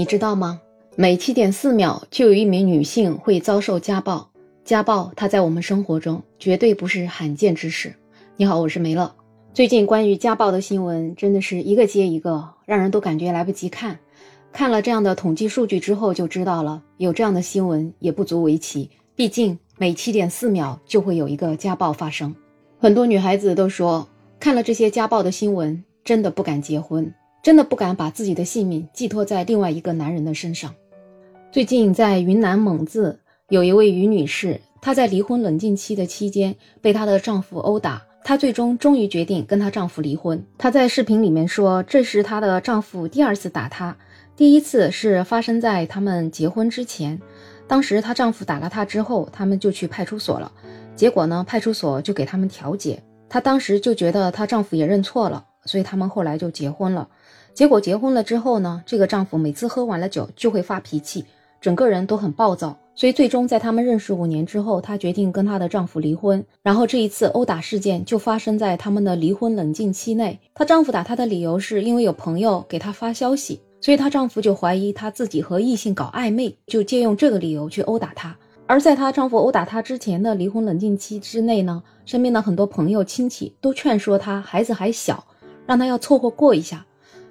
你知道吗？每七点四秒就有一名女性会遭受家暴。家暴，它在我们生活中绝对不是罕见之事。你好，我是梅乐。最近关于家暴的新闻真的是一个接一个，让人都感觉来不及看。看了这样的统计数据之后，就知道了有这样的新闻也不足为奇。毕竟每七点四秒就会有一个家暴发生。很多女孩子都说，看了这些家暴的新闻，真的不敢结婚。真的不敢把自己的性命寄托在另外一个男人的身上。最近在云南蒙自，有一位于女士，她在离婚冷静期的期间被她的丈夫殴打，她最终终于决定跟她丈夫离婚。她在视频里面说，这是她的丈夫第二次打她，第一次是发生在他们结婚之前，当时她丈夫打了她之后，他们就去派出所了，结果呢，派出所就给他们调解，她当时就觉得她丈夫也认错了。所以他们后来就结婚了，结果结婚了之后呢，这个丈夫每次喝完了酒就会发脾气，整个人都很暴躁。所以最终在他们认识五年之后，她决定跟她的丈夫离婚。然后这一次殴打事件就发生在他们的离婚冷静期内。她丈夫打她的理由是因为有朋友给她发消息，所以她丈夫就怀疑她自己和异性搞暧昧，就借用这个理由去殴打她。而在她丈夫殴打她之前的离婚冷静期之内呢，身边的很多朋友亲戚都劝说她，孩子还小。让他要凑合过一下，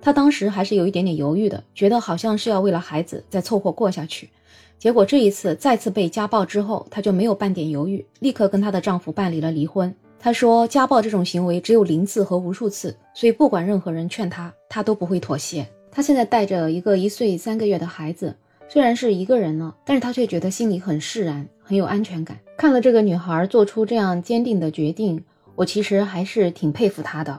她当时还是有一点点犹豫的，觉得好像是要为了孩子再凑合过下去。结果这一次再次被家暴之后，她就没有半点犹豫，立刻跟她的丈夫办理了离婚。她说，家暴这种行为只有零次和无数次，所以不管任何人劝她，她都不会妥协。她现在带着一个一岁三个月的孩子，虽然是一个人了，但是她却觉得心里很释然，很有安全感。看了这个女孩做出这样坚定的决定，我其实还是挺佩服她的。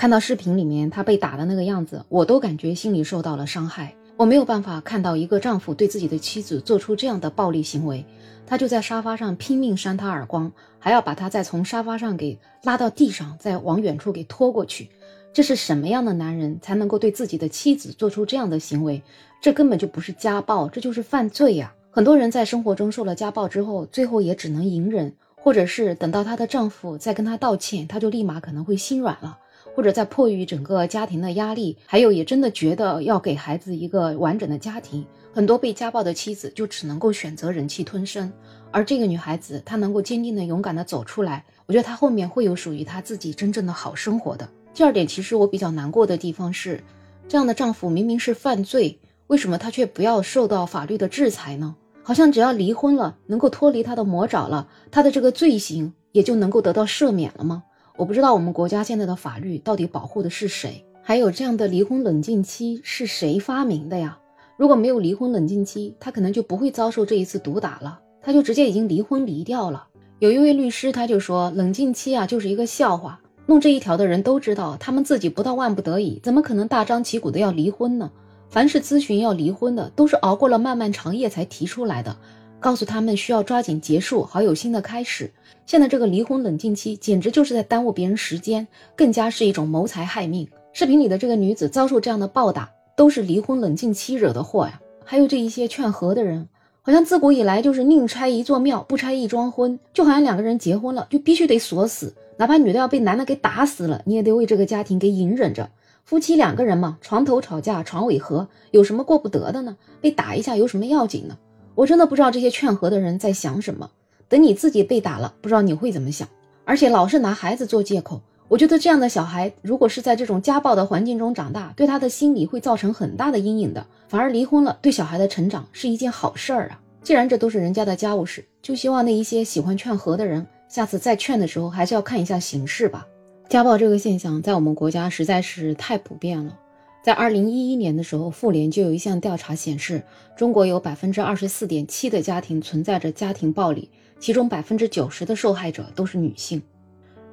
看到视频里面她被打的那个样子，我都感觉心里受到了伤害。我没有办法看到一个丈夫对自己的妻子做出这样的暴力行为，他就在沙发上拼命扇她耳光，还要把她再从沙发上给拉到地上，再往远处给拖过去。这是什么样的男人才能够对自己的妻子做出这样的行为？这根本就不是家暴，这就是犯罪呀！很多人在生活中受了家暴之后，最后也只能隐忍，或者是等到她的丈夫再跟她道歉，她就立马可能会心软了。或者在迫于整个家庭的压力，还有也真的觉得要给孩子一个完整的家庭，很多被家暴的妻子就只能够选择忍气吞声。而这个女孩子，她能够坚定的、勇敢的走出来，我觉得她后面会有属于她自己真正的好生活的。第二点，其实我比较难过的地方是，这样的丈夫明明是犯罪，为什么他却不要受到法律的制裁呢？好像只要离婚了，能够脱离他的魔爪了，他的这个罪行也就能够得到赦免了吗？我不知道我们国家现在的法律到底保护的是谁，还有这样的离婚冷静期是谁发明的呀？如果没有离婚冷静期，他可能就不会遭受这一次毒打了，他就直接已经离婚离掉了。有一位律师他就说，冷静期啊就是一个笑话，弄这一条的人都知道，他们自己不到万不得已，怎么可能大张旗鼓的要离婚呢？凡是咨询要离婚的，都是熬过了漫漫长夜才提出来的。告诉他们需要抓紧结束，好有新的开始。现在这个离婚冷静期简直就是在耽误别人时间，更加是一种谋财害命。视频里的这个女子遭受这样的暴打，都是离婚冷静期惹的祸呀。还有这一些劝和的人，好像自古以来就是宁拆一座庙，不拆一桩婚。就好像两个人结婚了，就必须得锁死，哪怕女的要被男的给打死了，你也得为这个家庭给隐忍着。夫妻两个人嘛，床头吵架床尾和，有什么过不得的呢？被打一下有什么要紧呢？我真的不知道这些劝和的人在想什么。等你自己被打了，不知道你会怎么想。而且老是拿孩子做借口，我觉得这样的小孩，如果是在这种家暴的环境中长大，对他的心理会造成很大的阴影的。反而离婚了，对小孩的成长是一件好事儿啊。既然这都是人家的家务事，就希望那一些喜欢劝和的人，下次再劝的时候，还是要看一下形势吧。家暴这个现象在我们国家实在是太普遍了。在二零一一年的时候，妇联就有一项调查显示，中国有百分之二十四点七的家庭存在着家庭暴力，其中百分之九十的受害者都是女性。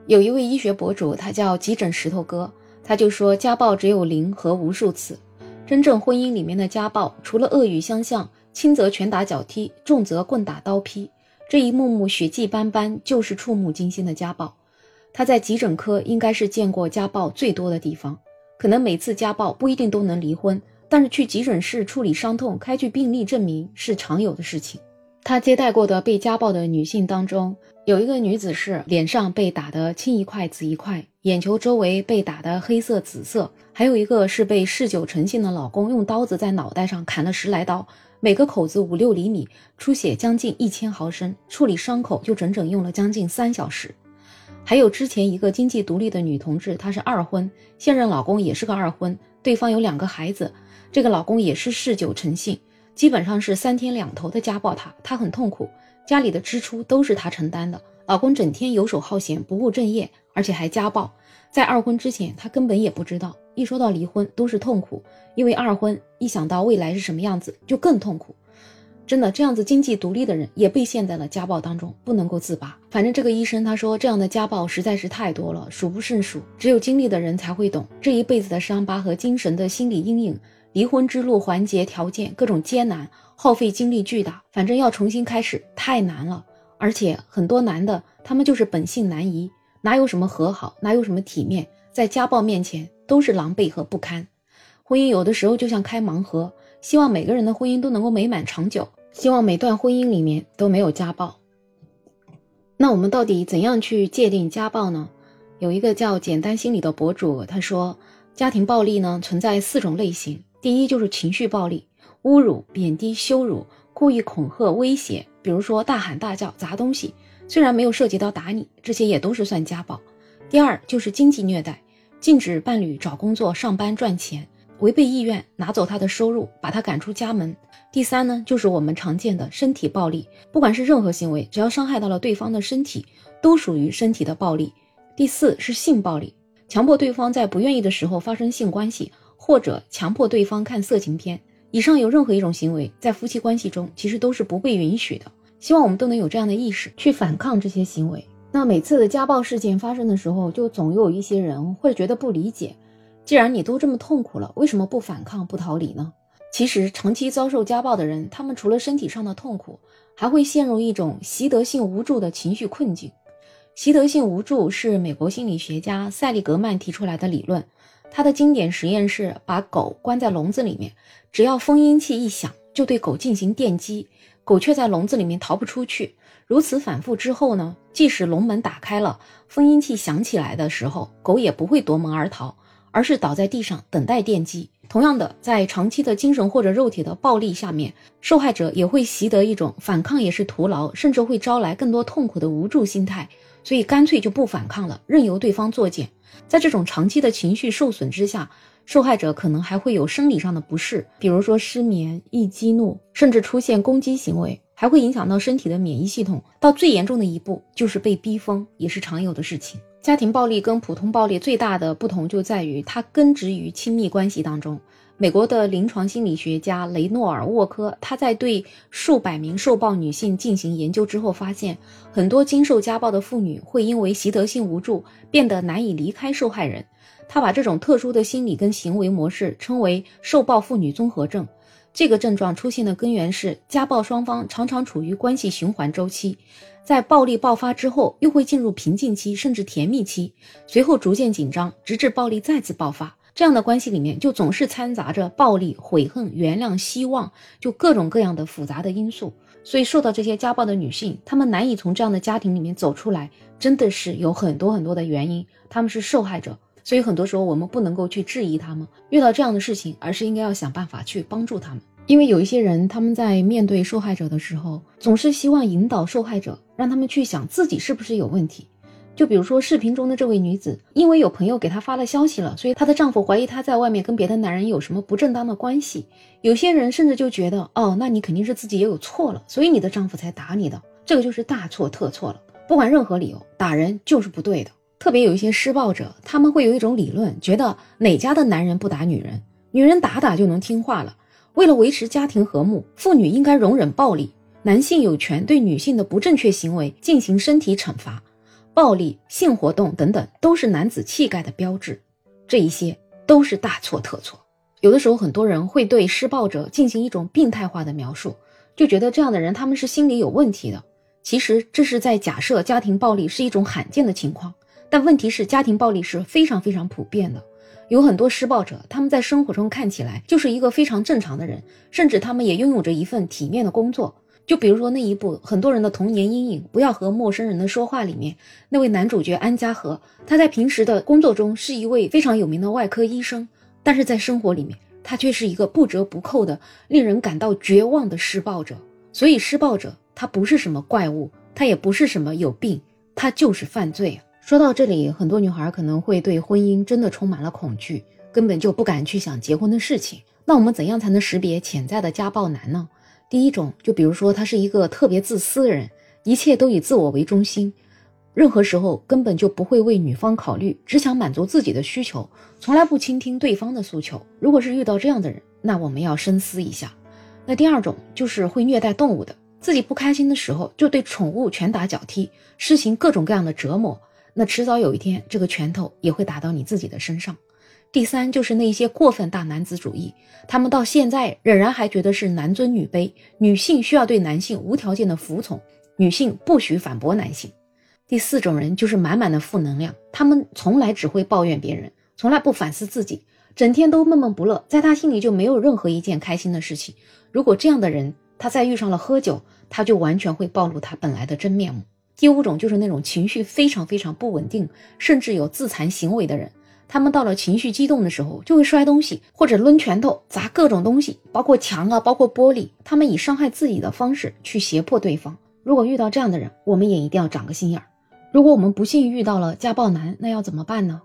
有一位医学博主，他叫急诊石头哥，他就说家暴只有零和无数次。真正婚姻里面的家暴，除了恶语相向，轻则拳打脚踢，重则棍打刀劈，这一幕幕血迹斑斑，就是触目惊心的家暴。他在急诊科应该是见过家暴最多的地方。可能每次家暴不一定都能离婚，但是去急诊室处理伤痛、开具病历证明是常有的事情。他接待过的被家暴的女性当中，有一个女子是脸上被打得青一块紫一块，眼球周围被打得黑色紫色，还有一个是被嗜酒成性的老公用刀子在脑袋上砍了十来刀，每个口子五六厘米，出血将近一千毫升，处理伤口就整整用了将近三小时。还有之前一个经济独立的女同志，她是二婚，现任老公也是个二婚，对方有两个孩子，这个老公也是嗜酒成性，基本上是三天两头的家暴她，她很痛苦。家里的支出都是她承担的，老公整天游手好闲，不务正业，而且还家暴。在二婚之前，她根本也不知道。一说到离婚，都是痛苦，因为二婚一想到未来是什么样子，就更痛苦。真的，这样子经济独立的人也被陷在了家暴当中，不能够自拔。反正这个医生他说，这样的家暴实在是太多了，数不胜数。只有经历的人才会懂，这一辈子的伤疤和精神的心理阴影。离婚之路环节条件各种艰难，耗费精力巨大，反正要重新开始太难了。而且很多男的，他们就是本性难移，哪有什么和好，哪有什么体面，在家暴面前都是狼狈和不堪。婚姻有的时候就像开盲盒，希望每个人的婚姻都能够美满长久，希望每段婚姻里面都没有家暴。那我们到底怎样去界定家暴呢？有一个叫简单心理的博主，他说，家庭暴力呢存在四种类型。第一就是情绪暴力，侮辱、贬低、羞辱、故意恐吓、威胁，比如说大喊大叫、砸东西，虽然没有涉及到打你，这些也都是算家暴。第二就是经济虐待，禁止伴侣找工作、上班赚钱，违背意愿拿走他的收入，把他赶出家门。第三呢，就是我们常见的身体暴力，不管是任何行为，只要伤害到了对方的身体，都属于身体的暴力。第四是性暴力，强迫对方在不愿意的时候发生性关系。或者强迫对方看色情片，以上有任何一种行为，在夫妻关系中其实都是不被允许的。希望我们都能有这样的意识，去反抗这些行为。那每次的家暴事件发生的时候，就总有一些人会觉得不理解，既然你都这么痛苦了，为什么不反抗、不逃离呢？其实，长期遭受家暴的人，他们除了身体上的痛苦，还会陷入一种习得性无助的情绪困境。习得性无助是美国心理学家塞利格曼提出来的理论。他的经典实验是把狗关在笼子里面，只要封音器一响，就对狗进行电击，狗却在笼子里面逃不出去。如此反复之后呢，即使笼门打开了，封音器响起来的时候，狗也不会夺门而逃，而是倒在地上等待电击。同样的，在长期的精神或者肉体的暴力下面，受害者也会习得一种反抗也是徒劳，甚至会招来更多痛苦的无助心态，所以干脆就不反抗了，任由对方作践。在这种长期的情绪受损之下，受害者可能还会有生理上的不适，比如说失眠、易激怒，甚至出现攻击行为，还会影响到身体的免疫系统。到最严重的一步，就是被逼疯，也是常有的事情。家庭暴力跟普通暴力最大的不同就在于，它根植于亲密关系当中。美国的临床心理学家雷诺尔·沃科，他在对数百名受暴女性进行研究之后，发现很多经受家暴的妇女会因为习得性无助，变得难以离开受害人。他把这种特殊的心理跟行为模式称为“受暴妇女综合症”。这个症状出现的根源是家暴双方常常处于关系循环周期，在暴力爆发之后，又会进入平静期甚至甜蜜期，随后逐渐紧张，直至暴力再次爆发。这样的关系里面就总是掺杂着暴力、悔恨、原谅、希望，就各种各样的复杂的因素。所以受到这些家暴的女性，她们难以从这样的家庭里面走出来，真的是有很多很多的原因。她们是受害者，所以很多时候我们不能够去质疑她们遇到这样的事情，而是应该要想办法去帮助她们。因为有一些人，他们在面对受害者的时候，总是希望引导受害者，让他们去想自己是不是有问题。就比如说视频中的这位女子，因为有朋友给她发了消息了，所以她的丈夫怀疑她在外面跟别的男人有什么不正当的关系。有些人甚至就觉得，哦，那你肯定是自己也有错了，所以你的丈夫才打你的，这个就是大错特错了。不管任何理由，打人就是不对的。特别有一些施暴者，他们会有一种理论，觉得哪家的男人不打女人，女人打打就能听话了。为了维持家庭和睦，妇女应该容忍暴力，男性有权对女性的不正确行为进行身体惩罚。暴力、性活动等等，都是男子气概的标志，这一些都是大错特错。有的时候，很多人会对施暴者进行一种病态化的描述，就觉得这样的人他们是心理有问题的。其实这是在假设家庭暴力是一种罕见的情况，但问题是家庭暴力是非常非常普遍的。有很多施暴者，他们在生活中看起来就是一个非常正常的人，甚至他们也拥有着一份体面的工作。就比如说那一部很多人的童年阴影《不要和陌生人的说话》里面，那位男主角安家和，他在平时的工作中是一位非常有名的外科医生，但是在生活里面，他却是一个不折不扣的、令人感到绝望的施暴者。所以，施暴者他不是什么怪物，他也不是什么有病，他就是犯罪。说到这里，很多女孩可能会对婚姻真的充满了恐惧，根本就不敢去想结婚的事情。那我们怎样才能识别潜在的家暴男呢？第一种，就比如说他是一个特别自私的人，一切都以自我为中心，任何时候根本就不会为女方考虑，只想满足自己的需求，从来不倾听对方的诉求。如果是遇到这样的人，那我们要深思一下。那第二种就是会虐待动物的，自己不开心的时候就对宠物拳打脚踢，施行各种各样的折磨，那迟早有一天这个拳头也会打到你自己的身上。第三就是那些过分大男子主义，他们到现在仍然还觉得是男尊女卑，女性需要对男性无条件的服从，女性不许反驳男性。第四种人就是满满的负能量，他们从来只会抱怨别人，从来不反思自己，整天都闷闷不乐，在他心里就没有任何一件开心的事情。如果这样的人他再遇上了喝酒，他就完全会暴露他本来的真面目。第五种就是那种情绪非常非常不稳定，甚至有自残行为的人。他们到了情绪激动的时候，就会摔东西，或者抡拳头砸各种东西，包括墙啊，包括玻璃。他们以伤害自己的方式去胁迫对方。如果遇到这样的人，我们也一定要长个心眼儿。如果我们不幸遇到了家暴男，那要怎么办呢？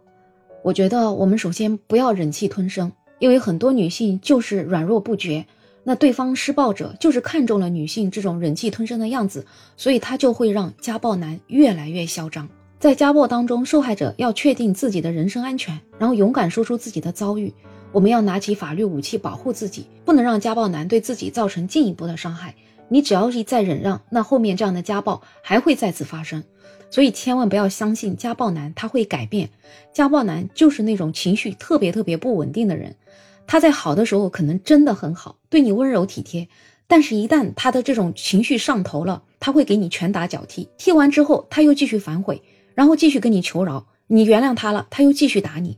我觉得我们首先不要忍气吞声，因为很多女性就是软弱不决。那对方施暴者就是看中了女性这种忍气吞声的样子，所以他就会让家暴男越来越嚣张。在家暴当中，受害者要确定自己的人身安全，然后勇敢说出自己的遭遇。我们要拿起法律武器保护自己，不能让家暴男对自己造成进一步的伤害。你只要一再忍让，那后面这样的家暴还会再次发生。所以千万不要相信家暴男他会改变。家暴男就是那种情绪特别特别不稳定的人，他在好的时候可能真的很好，对你温柔体贴，但是一旦他的这种情绪上头了，他会给你拳打脚踢，踢完之后他又继续反悔。然后继续跟你求饶，你原谅他了，他又继续打你。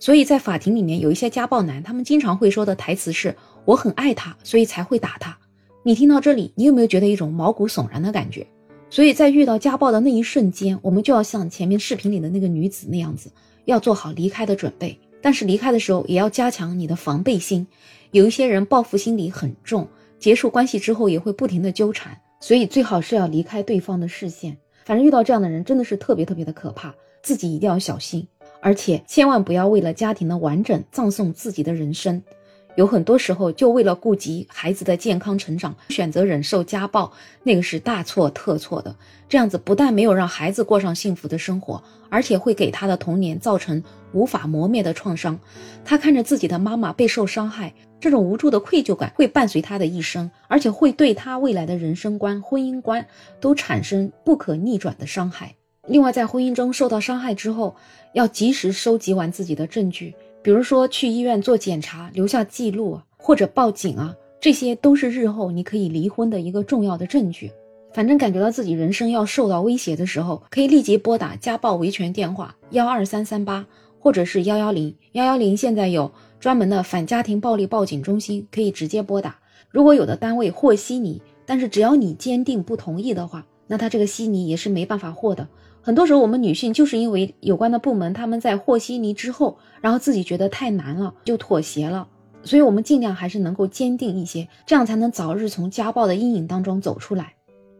所以在法庭里面，有一些家暴男，他们经常会说的台词是：“我很爱他，所以才会打他。”你听到这里，你有没有觉得一种毛骨悚然的感觉？所以在遇到家暴的那一瞬间，我们就要像前面视频里的那个女子那样子，要做好离开的准备。但是离开的时候，也要加强你的防备心。有一些人报复心理很重，结束关系之后也会不停的纠缠，所以最好是要离开对方的视线。反正遇到这样的人真的是特别特别的可怕，自己一定要小心，而且千万不要为了家庭的完整葬送自己的人生。有很多时候就为了顾及孩子的健康成长，选择忍受家暴，那个是大错特错的。这样子不但没有让孩子过上幸福的生活，而且会给他的童年造成无法磨灭的创伤。他看着自己的妈妈备受伤害。这种无助的愧疚感会伴随他的一生，而且会对他未来的人生观、婚姻观都产生不可逆转的伤害。另外，在婚姻中受到伤害之后，要及时收集完自己的证据，比如说去医院做检查、留下记录或者报警啊，这些都是日后你可以离婚的一个重要的证据。反正感觉到自己人生要受到威胁的时候，可以立即拨打家暴维权电话幺二三三八，或者是幺幺零幺幺零。现在有。专门的反家庭暴力报警中心可以直接拨打。如果有的单位和稀泥，但是只要你坚定不同意的话，那他这个稀泥也是没办法和的。很多时候我们女性就是因为有关的部门他们在和稀泥之后，然后自己觉得太难了，就妥协了。所以我们尽量还是能够坚定一些，这样才能早日从家暴的阴影当中走出来。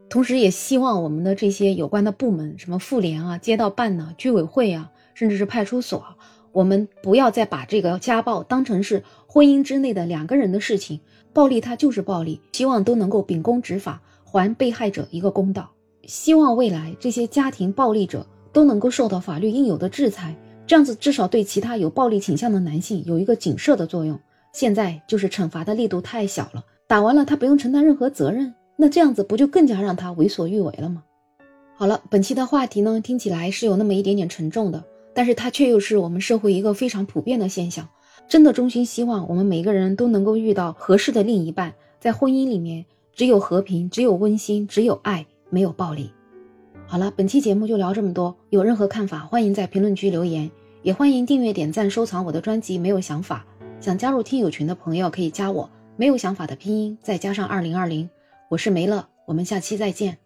同时也希望我们的这些有关的部门，什么妇联啊、街道办呐、居委会啊，甚至是派出所。我们不要再把这个家暴当成是婚姻之内的两个人的事情，暴力它就是暴力，希望都能够秉公执法，还被害者一个公道。希望未来这些家庭暴力者都能够受到法律应有的制裁，这样子至少对其他有暴力倾向的男性有一个警示的作用。现在就是惩罚的力度太小了，打完了他不用承担任何责任，那这样子不就更加让他为所欲为了吗？好了，本期的话题呢，听起来是有那么一点点沉重的。但是它却又是我们社会一个非常普遍的现象。真的衷心希望我们每个人都能够遇到合适的另一半，在婚姻里面只有和平，只有温馨，只有爱，没有暴力。好了，本期节目就聊这么多。有任何看法，欢迎在评论区留言，也欢迎订阅、点赞、收藏我的专辑。没有想法，想加入听友群的朋友可以加我。没有想法的拼音再加上二零二零，我是梅乐，我们下期再见。